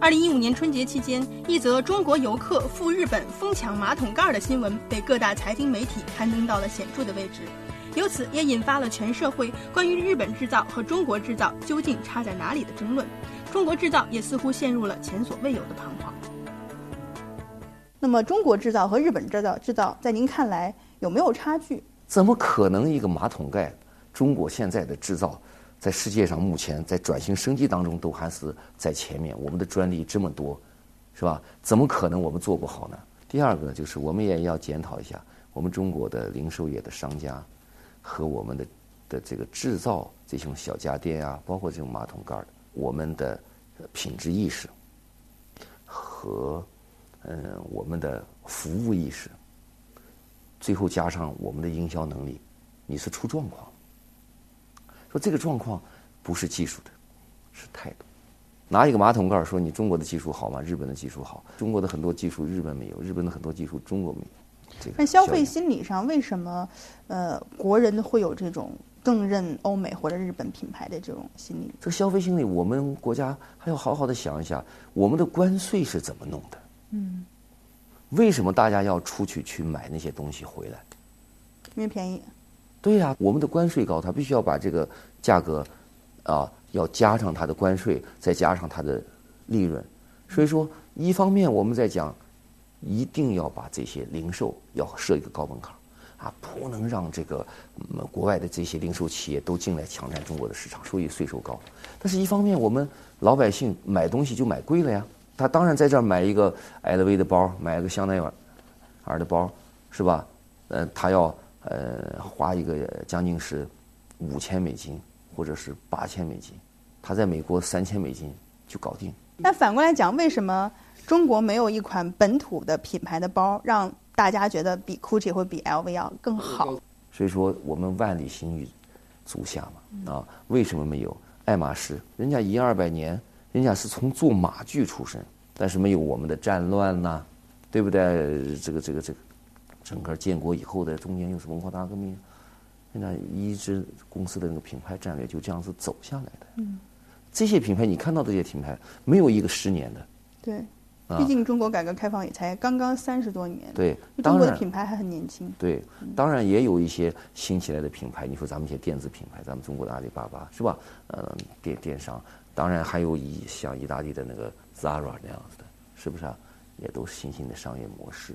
二零一五年春节期间，一则中国游客赴日本疯抢马桶盖的新闻被各大财经媒体刊登到了显著的位置，由此也引发了全社会关于日本制造和中国制造究竟差在哪里的争论。中国制造也似乎陷入了前所未有的彷徨。那么，中国制造和日本制造制造在您看来有没有差距？怎么可能一个马桶盖，中国现在的制造？在世界上，目前在转型升级当中都还是在前面。我们的专利这么多，是吧？怎么可能我们做不好呢？第二个就是，我们也要检讨一下我们中国的零售业的商家和我们的的这个制造这种小家电啊，包括这种马桶盖我们的品质意识和嗯我们的服务意识，最后加上我们的营销能力，你是出状况。说这个状况不是技术的，是态度。拿一个马桶盖说你中国的技术好吗？日本的技术好。中国的很多技术日本没有，日本的很多技术中国没有。那消费心理上为什么呃国人会有这种更认欧美或者日本品牌的这种心理？这个消费心理，我们国家还要好好的想一下，我们的关税是怎么弄的？嗯。为什么大家要出去去买那些东西回来？因为便宜。对呀，我们的关税高，他必须要把这个价格，啊，要加上它的关税，再加上它的利润。所以说，一方面我们在讲，一定要把这些零售要设一个高门槛，啊，不能让这个国外的这些零售企业都进来抢占中国的市场，所以税收高。但是一方面，我们老百姓买东西就买贵了呀。他当然在这儿买一个 LV 的包，买一个香奈儿的包，是吧？嗯，他要。呃，花一个将近是五千美金，或者是八千美金，他在美国三千美金就搞定。那反过来讲，为什么中国没有一款本土的品牌的包，让大家觉得比 GUCCI 或比 LV 要更好？所以说，我们万里行于足下嘛，啊，为什么没有爱马仕？人家一二百年，人家是从做马具出身，但是没有我们的战乱呐，对不对？这个这个这个。整个建国以后的中间又是文化大革命，现在一直公司的那个品牌战略就这样子走下来的。嗯，这些品牌你看到这些品牌没有一个十年的。对，毕竟中国改革开放也才刚刚三十多年。对，中国的品牌还很年轻。对，当然也有一些新起来的品牌。你说咱们一些电子品牌，咱们中国的阿里巴巴是吧？呃，电电商，当然还有一像意大利的那个 Zara 那样子的，是不是啊？也都是新兴的商业模式。